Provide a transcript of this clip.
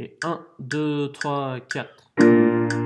Et 1, 2, 3, 4.